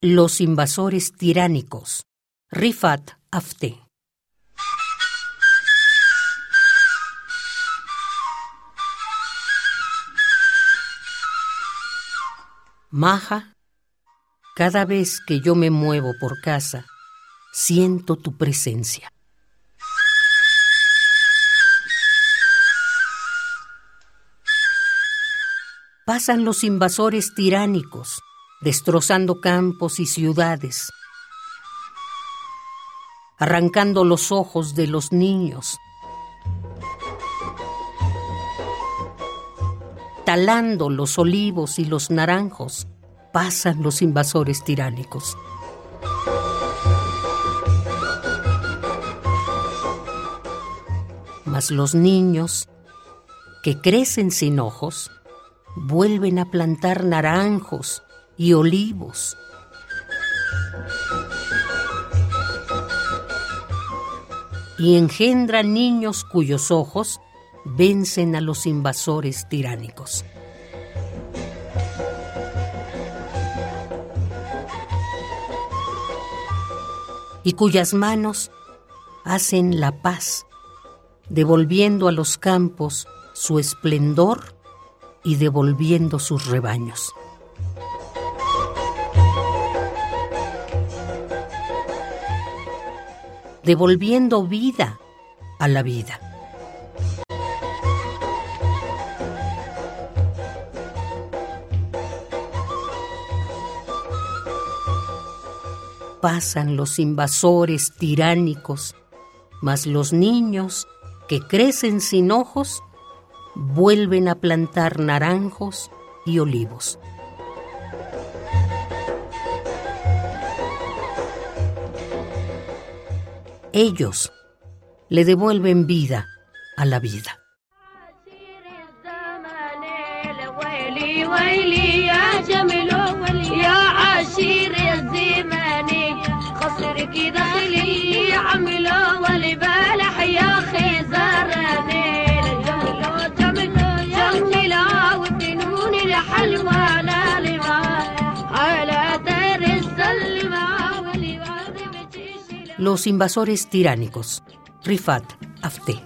Los invasores tiránicos. Rifat Afte. Maja, cada vez que yo me muevo por casa, siento tu presencia. Pasan los invasores tiránicos, destrozando campos y ciudades, arrancando los ojos de los niños, talando los olivos y los naranjos, pasan los invasores tiránicos. Mas los niños, que crecen sin ojos, vuelven a plantar naranjos y olivos. Y engendran niños cuyos ojos vencen a los invasores tiránicos. Y cuyas manos hacen la paz, devolviendo a los campos su esplendor y devolviendo sus rebaños. Devolviendo vida a la vida. Pasan los invasores tiránicos, mas los niños que crecen sin ojos vuelven a plantar naranjos y olivos. Ellos le devuelven vida a la vida. Los invasores tiránicos. Rifat Afte.